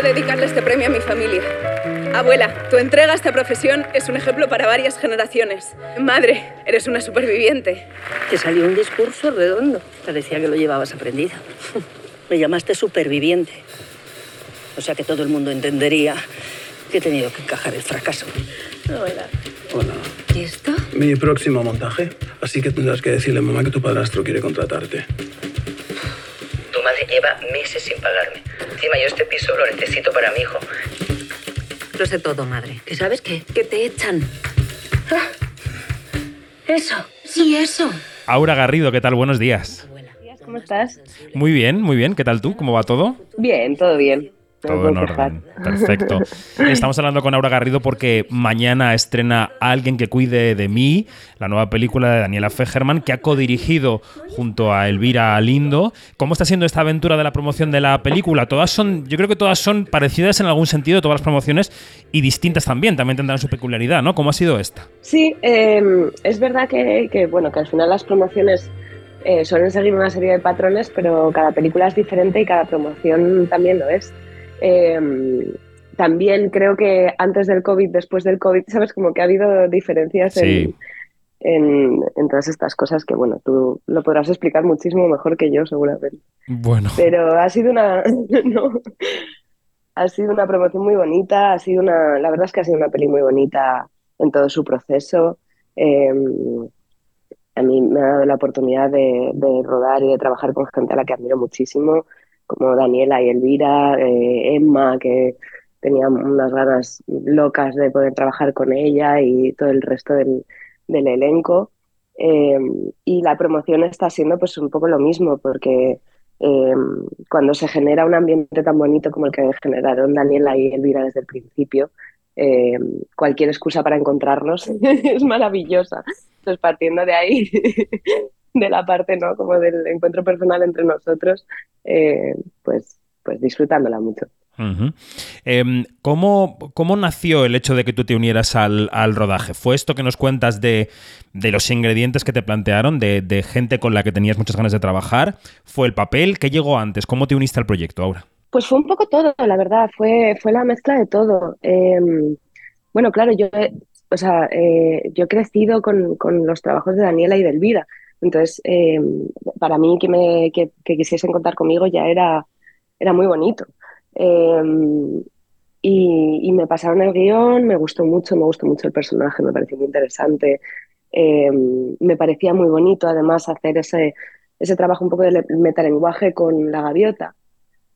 Quiero dedicarle este premio a mi familia. Abuela, tu entrega a esta profesión es un ejemplo para varias generaciones. Madre, eres una superviviente. Te salió un discurso redondo. Parecía que lo llevabas aprendido. Me llamaste superviviente. O sea que todo el mundo entendería que he tenido que encajar el fracaso. Hola. Hola. ¿Y esto? Mi próximo montaje. Así que tendrás que decirle a mamá que tu padrastro quiere contratarte. Tu madre lleva meses sin pagarme. Encima yo este piso lo necesito para mi hijo. Lo sé todo, madre. ¿Que sabes qué? Que te echan. Ah. Eso. Sí, eso. Aura Garrido, ¿qué tal? Buenos días. ¿Cómo estás? Muy bien, muy bien. ¿Qué tal tú? ¿Cómo va todo? Bien, todo bien. Todo en orden. Perfecto. Estamos hablando con Aura Garrido porque mañana estrena Alguien que cuide de mí, la nueva película de Daniela Fegerman, que ha codirigido junto a Elvira Lindo. ¿Cómo está siendo esta aventura de la promoción de la película? Todas son, yo creo que todas son parecidas en algún sentido, todas las promociones, y distintas también, también tendrán su peculiaridad, ¿no? ¿Cómo ha sido esta? Sí, eh, es verdad que, que, bueno, que al final las promociones eh, suelen seguir una serie de patrones, pero cada película es diferente y cada promoción también lo es. Eh, también creo que antes del COVID, después del COVID, sabes, como que ha habido diferencias Sí. en, en, en todas estas cosas que, bueno, tú lo podrás explicar muchísimo mejor que yo, seguramente. Bueno. Pero ha sido una, no, ha sido una promoción muy bonita, ha sido una, la verdad es que ha sido una peli muy bonita en todo su proceso. Eh, a mí me ha dado la oportunidad de, de rodar y de trabajar con gente a la que admiro muchísimo, como Daniela y Elvira, eh, Emma, que tenía unas ganas locas de poder trabajar con ella y todo el resto del, del elenco. Eh, y la promoción está siendo pues un poco lo mismo, porque eh, cuando se genera un ambiente tan bonito como el que generaron Daniela y Elvira desde el principio, eh, cualquier excusa para encontrarnos es maravillosa. Entonces, partiendo de ahí, de la parte ¿no? como del encuentro personal entre nosotros, eh, pues, pues disfrutándola mucho. Em, ¿cómo, cómo nació el hecho de que tú te unieras al, al rodaje? ¿Fue esto que nos cuentas de, de los ingredientes que te plantearon, de, de gente con la que tenías muchas ganas de trabajar? ¿Fue el papel? ¿Qué llegó antes? ¿Cómo te uniste al proyecto ahora? Pues fue un poco todo, la verdad, fue, fue la mezcla de todo. Eh, bueno, claro, yo, he- o sea, eh, yo he crecido con, con los trabajos de Daniela y de Elvira. Entonces, eh, para mí que, me, que, que quisiesen contar conmigo ya era, era muy bonito. Eh, y, y me pasaron el guion, me gustó mucho, me gustó mucho el personaje, me pareció muy interesante. Eh, me parecía muy bonito además hacer ese, ese trabajo un poco de le- metalenguaje con la gaviota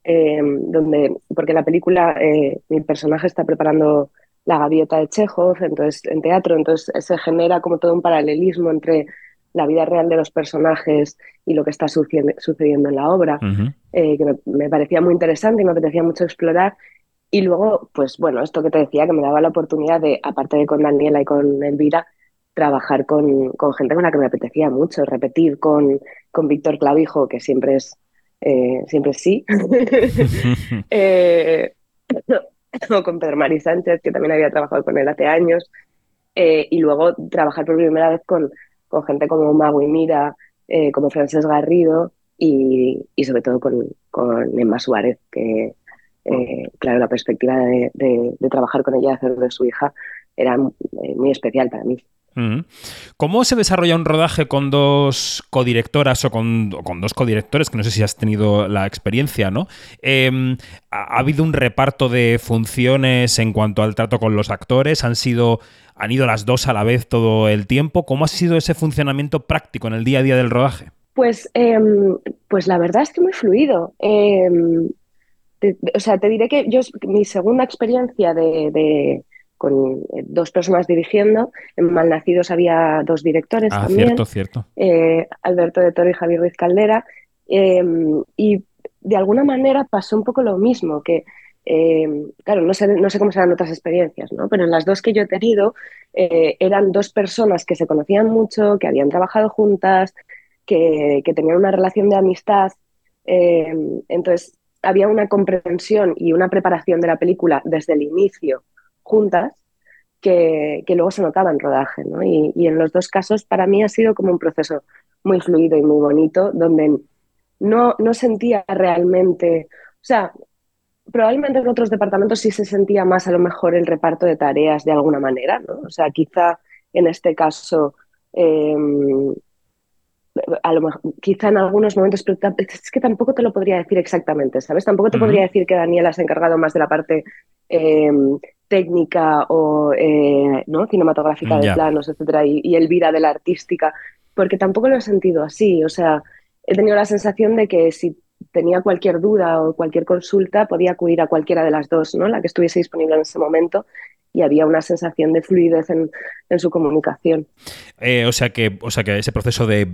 donde, porque la película eh, mi personaje está preparando la gaviota de Chekhov, entonces en teatro, entonces se genera como todo un paralelismo entre la vida real de los personajes y lo que está sucedi- sucediendo en la obra, eh, que me, me parecía muy interesante y me apetecía mucho explorar. Y luego, pues bueno, esto que te decía, que me daba la oportunidad de, aparte de con Daniela y con Elvira, trabajar con, con gente con la que me apetecía mucho, repetir con, con Víctor Clavijo, que siempre es, eh, siempre es sí, eh, o con Pedro Mari Sánchez, que también había trabajado con él hace años, eh, y luego trabajar por primera vez con, con gente como Magui Mira, eh, como Frances Garrido y, y sobre todo con, con Emma Suárez, que eh, claro, la perspectiva de, de- de trabajar con ella y hacer de su hija era eh, muy especial para mí. ¿Cómo se desarrolla un rodaje con dos codirectoras o con, con dos codirectores? Que no sé si has tenido la experiencia, ¿no? Em, ¿ha, ha habido un reparto de funciones en cuanto al trato con los actores? ¿Han sido, han ido las dos a la vez todo el tiempo? ¿Cómo ha sido ese funcionamiento práctico en el día a día del rodaje? Pues, em, pues la verdad es que muy fluido. Em, o sea, te diré que yo, mi segunda experiencia de- con eh, dos personas dirigiendo, en Malnacidos había dos directores Ah, también, cierto, cierto. eh, Alberto de Toro y Javier Ruiz Caldera, em, y de alguna manera pasó un poco lo mismo, que em, claro, no sé, no sé cómo serán otras experiencias, ¿no? Pero en las dos que yo he tenido eh, eran dos personas que se conocían mucho, que habían trabajado juntas, que, que tenían una relación de amistad. eh, entonces, había una comprensión y una preparación de la película desde el inicio juntas que, que luego se notaba en rodaje. ¿no? Y, y en los dos casos, para mí ha sido como un proceso muy fluido y muy bonito, donde no, no sentía realmente, o sea, probablemente en otros departamentos sí se sentía más a lo mejor el reparto de tareas de alguna manera, ¿no? O sea, quizá en este caso, em, a lo mejor, quizá en algunos momentos, pero es que tampoco te lo podría decir exactamente, ¿sabes? Tampoco te podría decir que Daniela se ha encargado más de la parte em, técnica o eh, ¿no? cinematográfica de planos, etcétera, y, y Elvira de la artística, porque tampoco lo he sentido así. O sea, he tenido la sensación de que si tenía cualquier duda o cualquier consulta, podía acudir a cualquiera de las dos, ¿no? La que estuviese disponible en ese momento y había una sensación de fluidez en, su comunicación. Eh, o, sea que, o sea que ese proceso de,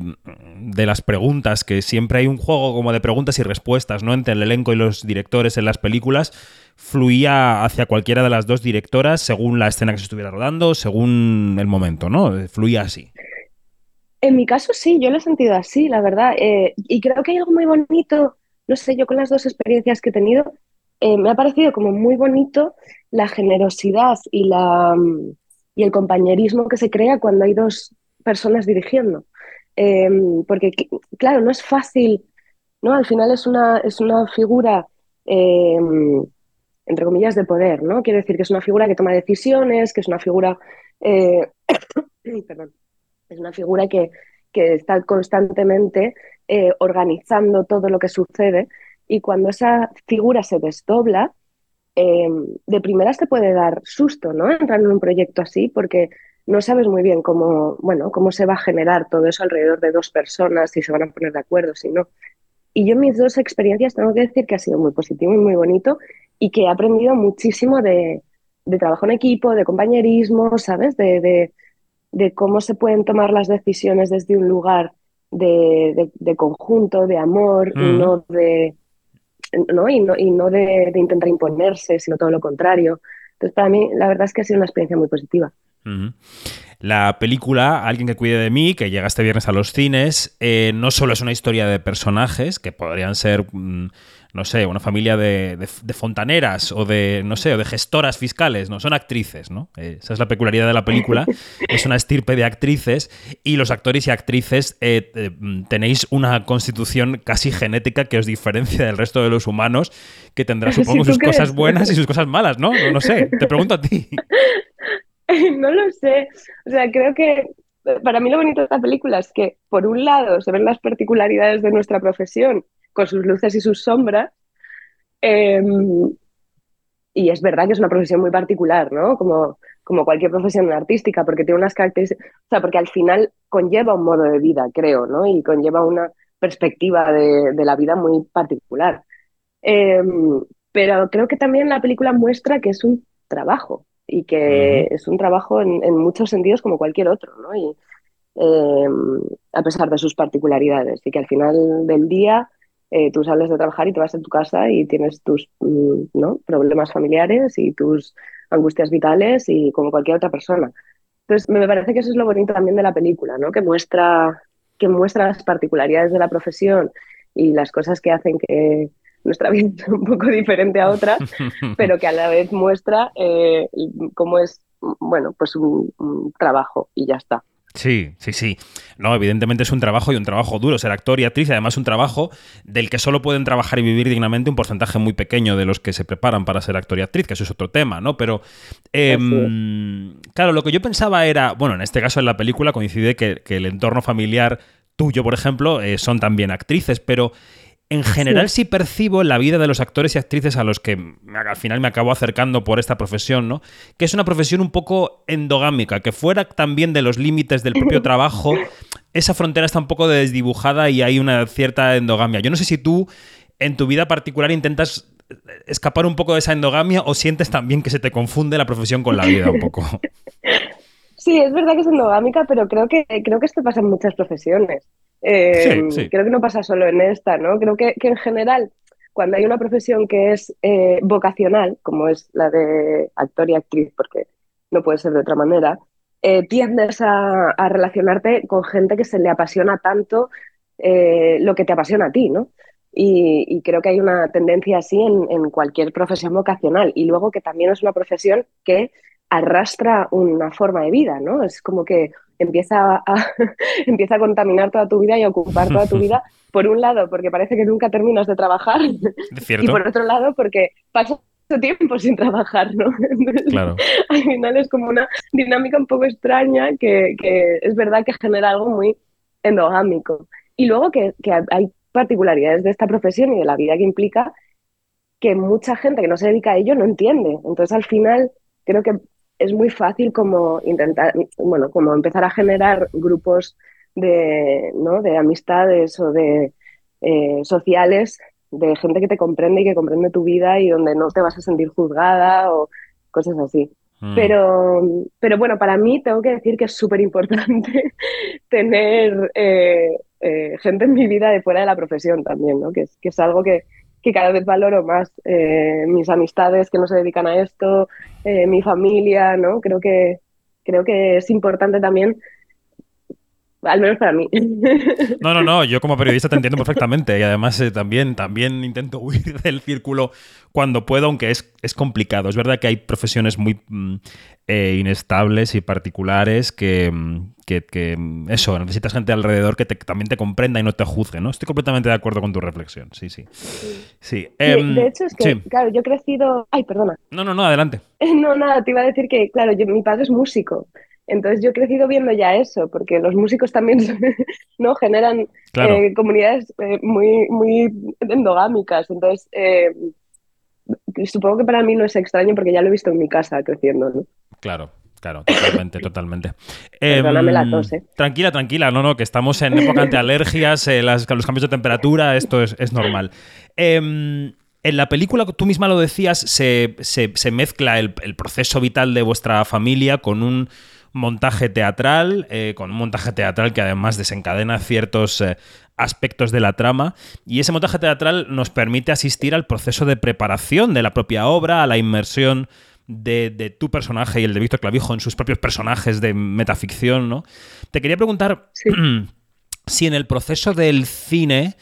de, las preguntas, que siempre hay un juego como de preguntas y respuestas, ¿no? Entre el elenco y los directores en las películas, fluía hacia cualquiera de las dos directoras según la escena que se estuviera rodando, según el momento, ¿no? Fluía así. En mi caso sí, yo lo he sentido así, la verdad. Eh, y creo que hay algo muy bonito, no sé, yo con las dos experiencias que he tenido, eh, me ha parecido como muy bonito la generosidad y, la, mm, y el compañerismo que se crea cuando hay dos personas dirigiendo. Em, porque, claro, no es fácil, ¿no? Al final es una, es una figura, em, entre comillas, de poder, ¿no? Quiere decir que es una figura que toma decisiones, que es una figura... Eh, perdón es una figura que, está constantemente eh, organizando todo lo que sucede y cuando esa figura se desdobla, em, de primeras te puede dar susto, ¿no? Entrar en un proyecto así porque no sabes muy bien cómo, bueno, cómo se va a generar todo eso alrededor de dos personas, si se van a poner de acuerdo, si no. Y yo mis dos experiencias tengo que decir que ha sido muy positivo y muy bonito y que he aprendido muchísimo de, trabajo en equipo, de compañerismo, ¿sabes? de, de cómo se pueden tomar las decisiones desde un lugar de, conjunto, de amor, y mm. no de ¿no? y no, y no de, intentar imponerse, sino todo lo contrario. Entonces, para mí, la verdad es que ha sido una experiencia muy positiva. La película, Alguien que cuide de mí, que llega este viernes a los cines, eh, no solo es una historia de personajes, que podrían ser, mm, no sé, una familia de, fontaneras o de, no sé, o de gestoras fiscales, no, son actrices, ¿no? Eh, esa es la peculiaridad de la película, es una estirpe de actrices y los actores y actrices eh, mm, tenéis una constitución casi genética que os diferencia del resto de los humanos, que tendrá, supongo, sus cosas buenas y sus cosas malas, ¿no? No sé, te pregunto a ti. no lo sé. O sea, creo que para mí lo bonito de esta película es que, por un lado, se ven las particularidades de nuestra profesión con sus luces y sus sombras. Em, y es verdad que es una profesión muy particular, ¿no? Como, como cualquier profesión artística, porque tiene unas características, o sea, porque al final conlleva un modo de vida, creo, ¿no? Y conlleva una perspectiva de, la vida muy particular. Em, pero creo que también la película muestra que es un trabajo, y que es un trabajo en, muchos sentidos como cualquier otro, ¿no? Y, em, a pesar de sus particularidades y que al final del día eh, tú sales de trabajar y te vas a tu casa y tienes tus mm, ¿no? problemas familiares y tus angustias vitales y como cualquier otra persona. Entonces me parece que eso es lo bonito también de la película, ¿no? que, muestra, que muestra las particularidades de la profesión y las cosas que hacen que, nuestra vida es un poco diferente a otras, pero que a la vez muestra eh, cómo es, bueno, pues un, trabajo y ya está. Sí, sí, sí. No, evidentemente es un trabajo y un trabajo duro ser actor y actriz, y además un trabajo del que solo pueden trabajar y vivir dignamente un porcentaje muy pequeño de los que se preparan para ser actor y actriz, que eso es otro tema, ¿no? Pero, em, claro, lo que yo pensaba era, bueno, en este caso en la película coincide que, el entorno familiar tuyo, por ejemplo, eh, son también actrices, pero en general sí percibo la vida de los actores y actrices a los que al final me acabo acercando por esta profesión, ¿no? Que es una profesión un poco endogámica, que fuera también de los límites del propio trabajo, esa frontera está un poco desdibujada y hay una cierta endogamia. Yo no sé si tú en tu vida particular intentas escapar un poco de esa endogamia o sientes también que se te confunde la profesión con la vida un poco. Sí, es verdad que es endogámica, pero creo que, creo que esto pasa en muchas profesiones. Eh, creo que no pasa solo en esta, ¿no? Creo que, en general, cuando hay una profesión que es eh, vocacional, como es la de actor y actriz, porque no puede ser de otra manera, eh, tiendes a, relacionarte con gente que se le apasiona tanto lo que te apasiona a ti, ¿no? Y, creo que hay una tendencia así en, en, cualquier profesión vocacional. Y luego que también es una profesión que arrastra una forma de vida, ¿no? Es como que empieza a, empieza a contaminar toda tu vida y a ocupar toda tu vida, por un lado, porque parece que nunca terminas de trabajar, y por otro lado, porque pasas tiempo sin trabajar, ¿no? claro. Al final es como una dinámica un poco extraña que, que es verdad que genera algo muy endogámico. Y luego que, que hay particularidades de esta profesión y de la vida que implica que mucha gente que no se dedica a ello no entiende. Entonces, al final, creo que es muy fácil como intentar, bueno, como empezar a generar grupos de, ¿no? de amistades o de eh, sociales de gente que te comprende y que comprende tu vida y donde no te vas a sentir juzgada o cosas así. Mm. Pero, pero bueno, para mí tengo que decir que es súper importante tener eh, eh, gente en mi vida de fuera de la profesión también, ¿no? que, que es algo que, que cada vez valoro más. Eh, mis amistades que no se dedican a esto, mi familia, ¿no? Creo que, creo que es importante también al menos para mí. No, no, no, yo como periodista te entiendo perfectamente y además eh, también, también intento huir del círculo cuando puedo, aunque es, es complicado. Es verdad que hay profesiones muy mm, eh, inestables y particulares que, mm, que, mm, eso, necesitas gente alrededor que también te comprenda y no te juzgue, ¿no? Estoy completamente de acuerdo con tu reflexión, sí, sí. Sí. Em, de hecho, es que, claro, yo he crecido... Ay, perdona. No, no, no, adelante. No, nada, te iba a decir que, claro, mi padre es músico. Entonces yo he crecido viendo ya eso, porque los músicos también ¿no? generan eh, comunidades eh, muy, muy endogámicas. Entonces eh, supongo que para mí no es extraño porque ya lo he visto en mi casa creciendo. ¿no? Claro. Claro, totalmente, totalmente. Perdóname la em, tos, Tranquila, tranquila, no, no, que estamos en época de alergias, los cambios de temperatura, esto es, normal. Em, en la película, tú misma lo decías, se, mezcla el, proceso vital de vuestra familia con un montaje teatral, eh, con un montaje teatral que además desencadena ciertos eh, aspectos de la trama. Y ese montaje teatral nos permite asistir al proceso de preparación de la propia obra, a la inmersión de, tu personaje y el de Víctor Clavijo en sus propios personajes de metaficción, ¿no? Te quería preguntar si en el proceso del cine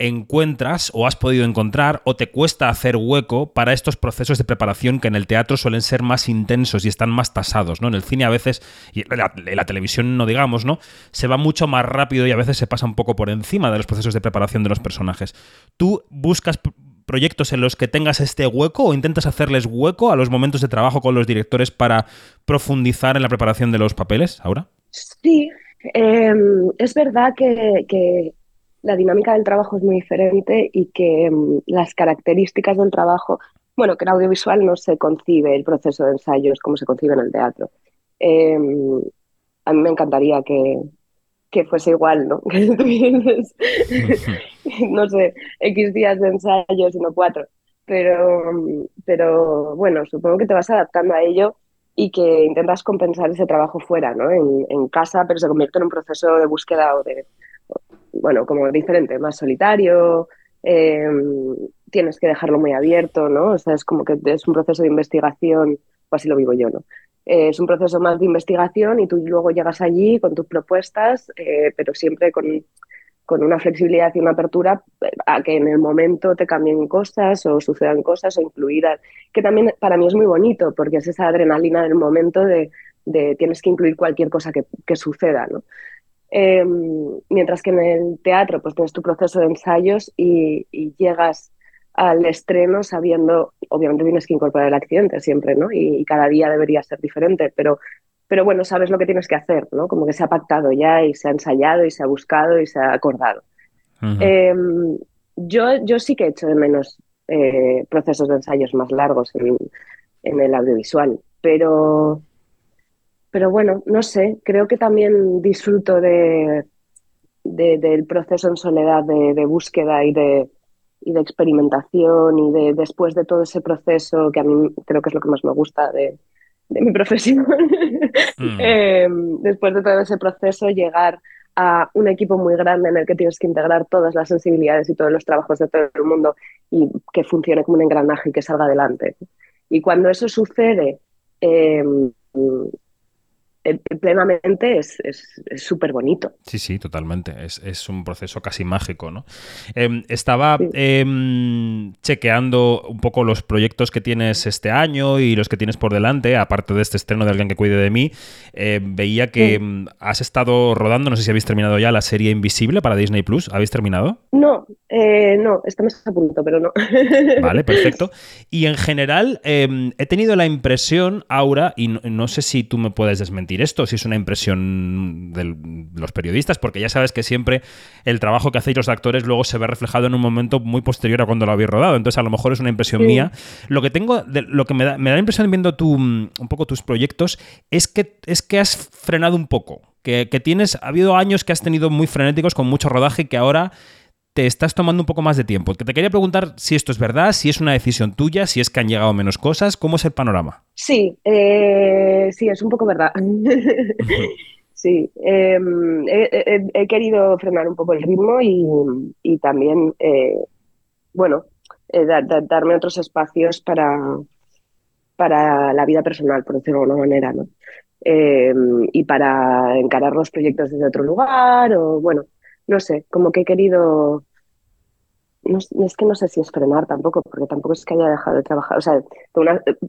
encuentras o has podido encontrar o te cuesta hacer hueco para estos procesos de preparación que en el teatro suelen ser más intensos y están más tasados, ¿no? En el cine a veces, y en la, televisión no digamos, ¿no? Se va mucho más rápido y a veces se pasa un poco por encima de los procesos de preparación de los personajes. ¿Tú buscas proyectos en los que tengas este hueco o intentas hacerles hueco a los momentos de trabajo con los directores para profundizar en la preparación de los papeles, ahora? Sí, em, es verdad que la dinámica del trabajo es muy diferente y que mm, las características del trabajo, bueno, que en audiovisual no se concibe el proceso de ensayos como se concibe en el teatro. Em, a mí me encantaría que, que fuese igual, ¿no? Que tuvieses, no sé, X días de ensayos y no cuatro. Pero, pero bueno, supongo que te vas adaptando a ello y que intentas compensar ese trabajo fuera, ¿no? En, en casa, pero se convierte en un proceso de búsqueda o de, bueno, como diferente, más solitario, em, tienes que dejarlo muy abierto, ¿no? O sea, es como que es un proceso de investigación, o así lo vivo yo, ¿no? Eh, es un proceso más de investigación y tú luego llegas allí con tus propuestas, eh, pero siempre con, con, una flexibilidad y una apertura eh, a que en el momento te cambien cosas o sucedan cosas o incluidas, que también para mí es muy bonito porque es esa adrenalina del momento de, tienes que incluir cualquier cosa que, que suceda, ¿no? Em, mientras que en el teatro pues tienes tu proceso de ensayos y, llegas al estreno sabiendo, obviamente tienes que incorporar el accidente siempre, ¿no? Y, cada día debería ser diferente, pero, pero bueno, sabes lo que tienes que hacer, ¿no? Como que se ha pactado ya y se ha ensayado y se ha buscado y se ha acordado. Em, yo, yo sí que he hecho de menos eh, procesos de ensayos más largos en, en el audiovisual, pero pero bueno, no sé, creo que también disfruto de, del proceso en soledad de, búsqueda y de, y de experimentación y de después de todo ese proceso, que a mí creo que es lo que más me gusta de, mi profesión, mm. em, después de todo ese proceso llegar a un equipo muy grande en el que tienes que integrar todas las sensibilidades y todos los trabajos de todo el mundo y que funcione como un engranaje y que salga adelante. Y cuando eso sucede, em, eh, plenamente es súper bonito. Sí, sí, totalmente. Es, un proceso casi mágico, ¿no? Em, estaba em, chequeando un poco los proyectos que tienes este año y los que tienes por delante, aparte de este estreno de Alguien que cuide de mí. Em, veía que has estado rodando, no sé si habéis terminado ya la serie Invisible para Disney Plus. ¿Habéis terminado? No, eh, no, estamos a punto, pero no. Vale, perfecto. Y en general, he tenido la impresión, Aura, y no sé si tú me puedes desmentir esto, si es una impresión de los periodistas, porque ya sabes que siempre el trabajo que hacéis los actores luego se ve reflejado en un momento muy posterior a cuando lo habéis rodado. Entonces, a lo mejor es una impresión mía. Lo que tengo, lo que me da, me da la impresión viendo tu, un poco tus proyectos, es que, es que has frenado un poco. Que, que tienes, ha habido años que has tenido muy frenéticos con mucho rodaje que ahora te estás tomando un poco más de tiempo. Que te quería preguntar si esto es verdad, si es una decisión tuya, si es que han llegado menos cosas, ¿cómo es el panorama? Sí, eh, sí, es un poco verdad. sí, em, he, querido frenar un poco el ritmo y, también, eh, bueno, eh, darme otros espacios para, para la vida personal, por decirlo de alguna manera, ¿no? Em, y para encarar los proyectos desde otro lugar o, bueno, no sé, como que he querido no, es que no sé si es frenar tampoco, porque tampoco es que haya dejado de trabajar. O sea,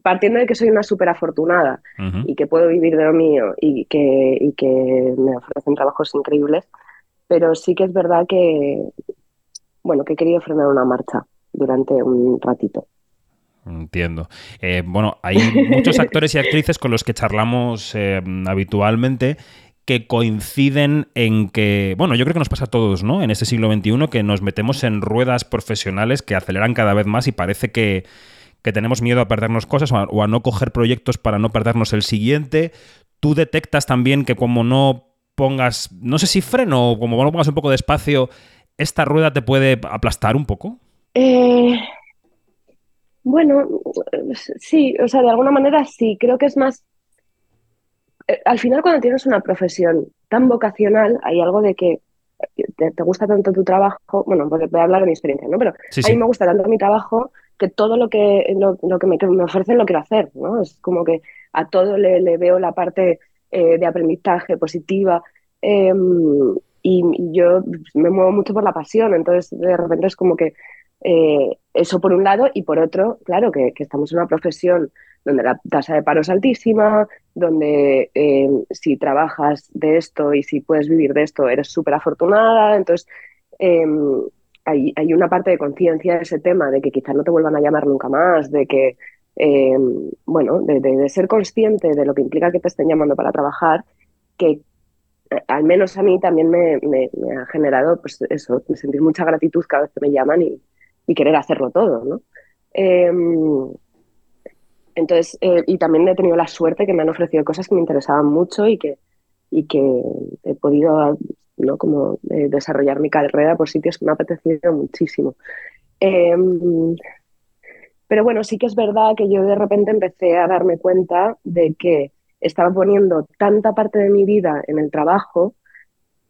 partiendo de que soy una súper afortunada y que puedo vivir de lo mío y que, y que me ofrecen trabajos increíbles, pero sí que es verdad que, bueno, que he querido frenar una marcha durante un ratito. Entiendo. Eh, bueno, hay muchos actores y actrices con los que charlamos eh, habitualmente que coinciden en que, bueno, yo creo que nos pasa a todos, ¿no? En este siglo XXI, que nos metemos en ruedas profesionales que aceleran cada vez más y parece que, tenemos miedo a perdernos cosas o a, no coger proyectos para no perdernos el siguiente. Tú detectas también que como no pongas, no sé si freno o como no pongas un poco de espacio, ¿esta rueda te puede aplastar un poco? Eh, bueno, sí, o sea, de alguna manera sí, creo que es más al final cuando tienes una profesión tan vocacional, hay algo de que te, gusta tanto tu trabajo, bueno, voy a hablar de mi experiencia, ¿no? Pero a mí me gusta tanto mi trabajo que todo lo que, lo, que, me, me, ofrecen lo quiero hacer, ¿no? Es como que a todo le, veo la parte eh, de aprendizaje positiva em, y, yo me muevo mucho por la pasión, entonces de repente es como que eh, eso por un lado y por otro, claro, que, que estamos en una profesión donde la tasa de paro es altísima, donde eh, si trabajas de esto y si puedes vivir de esto, eres súper afortunada. Entonces, em, hay, hay, una parte de conciencia de ese tema, de que quizás no te vuelvan a llamar nunca más, de que, em, bueno, de, ser consciente de lo que implica que te estén llamando para trabajar, que eh, al menos a mí también me, ha generado, pues eso, sentir mucha gratitud cada vez que me llaman y, querer hacerlo todo, ¿no? Entonces, eh, y también he tenido la suerte que me han ofrecido cosas que me interesaban mucho y que, y que he podido ¿no? como, eh, desarrollar mi carrera por sitios que me ha apetecido muchísimo. Em, pero bueno, sí que es verdad que yo de repente empecé a darme cuenta de que estaba poniendo tanta parte de mi vida en el trabajo,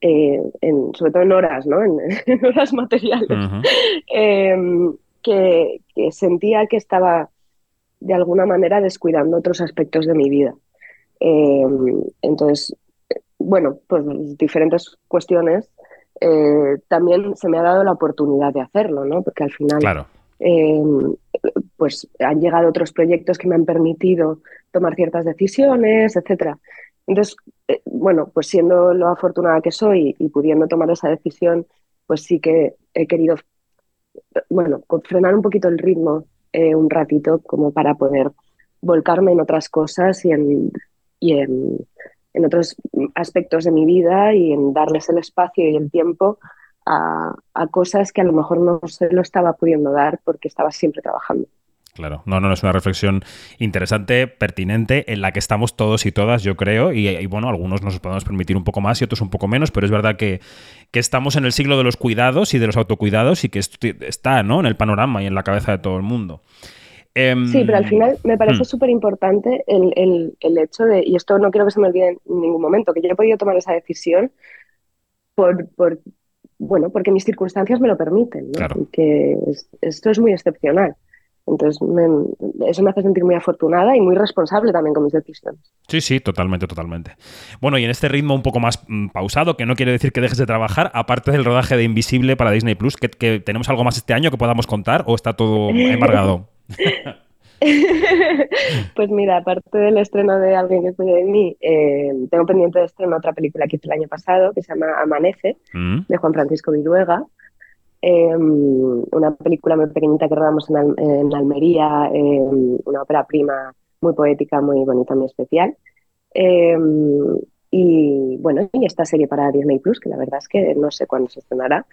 eh, en, sobre todo en horas, ¿no? en, horas materiales, em, que, que, sentía que estaba de alguna manera descuidando otros aspectos de mi vida. Eh, entonces, bueno, pues diferentes cuestiones. Eh, también se me ha dado la oportunidad de hacerlo, ¿no? Porque al final, eh, pues han llegado otros proyectos que me han permitido tomar ciertas decisiones, etcétera. Entonces, bueno, pues siendo lo afortunada que soy y pudiendo tomar esa decisión, pues sí que he querido, bueno, frenar un poquito el ritmo eh, un ratito como para poder volcarme en otras cosas y en, y en, en, otros aspectos de mi vida y en darles el espacio y el tiempo a, a cosas que a lo mejor no se lo estaba pudiendo dar porque estaba siempre trabajando. Claro, no, no, es una reflexión interesante, pertinente, en la que estamos todos y todas, yo creo, y, bueno, algunos nos podemos permitir un poco más y otros un poco menos, pero es verdad que, estamos en el siglo de los cuidados y de los autocuidados y que esto está ¿no? en el panorama y en la cabeza de todo el mundo. Em, sí, pero al final me parece hmm. súper importante el, hecho de, y esto no quiero que se me olvide en ningún momento, que yo he podido tomar esa decisión por, bueno, porque mis circunstancias me lo permiten, ¿no? que esto es muy excepcional. Entonces, eso me hace sentir muy afortunada y muy responsable también con mis decisiones. Sí, sí, totalmente, totalmente. Bueno, y en este ritmo un poco más mm, pausado, que no quiere decir que dejes de trabajar, aparte del rodaje de Invisible para Disney Plus, que, tenemos algo más este año que podamos contar o está todo embargado. pues mira, aparte del estreno de Alguien que cuide de mí, eh, tengo pendiente de estreno otra película que hice el año pasado que se llama Amanece, mm. de Juan Francisco Viruega. Em, una película muy pequeñita que rodamos en, Almería, em, una ópera prima muy poética, muy bonita, muy especial. Em, y bueno, y esta serie para Disney Plus, que la verdad es que no sé cuándo se estrenará,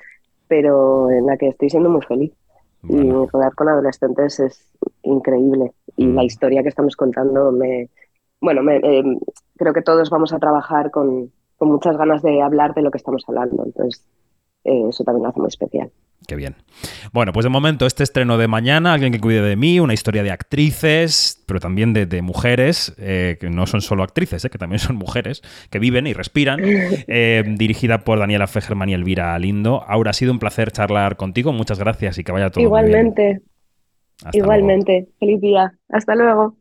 pero en la que estoy siendo muy feliz. Y rodar con adolescentes es increíble. Y la mm. historia que estamos contando me. Bueno, me, creo que todos vamos a trabajar con, con muchas ganas de hablar de lo que estamos hablando. Entonces, eh, eso también lo hace muy especial. Qué bien. Bueno, pues de momento este estreno de mañana, Alguien que cuide de mí, una historia de actrices, pero también de, mujeres, eh, que no son solo actrices, eh, que también son mujeres, que viven y respiran, dirigida por Daniela Fegerman y Elvira Lindo. Ahora ha sido un placer charlar contigo, muchas gracias y que vaya todo Igualmente. Muy bien. Igualmente. Feliz día. Hasta luego.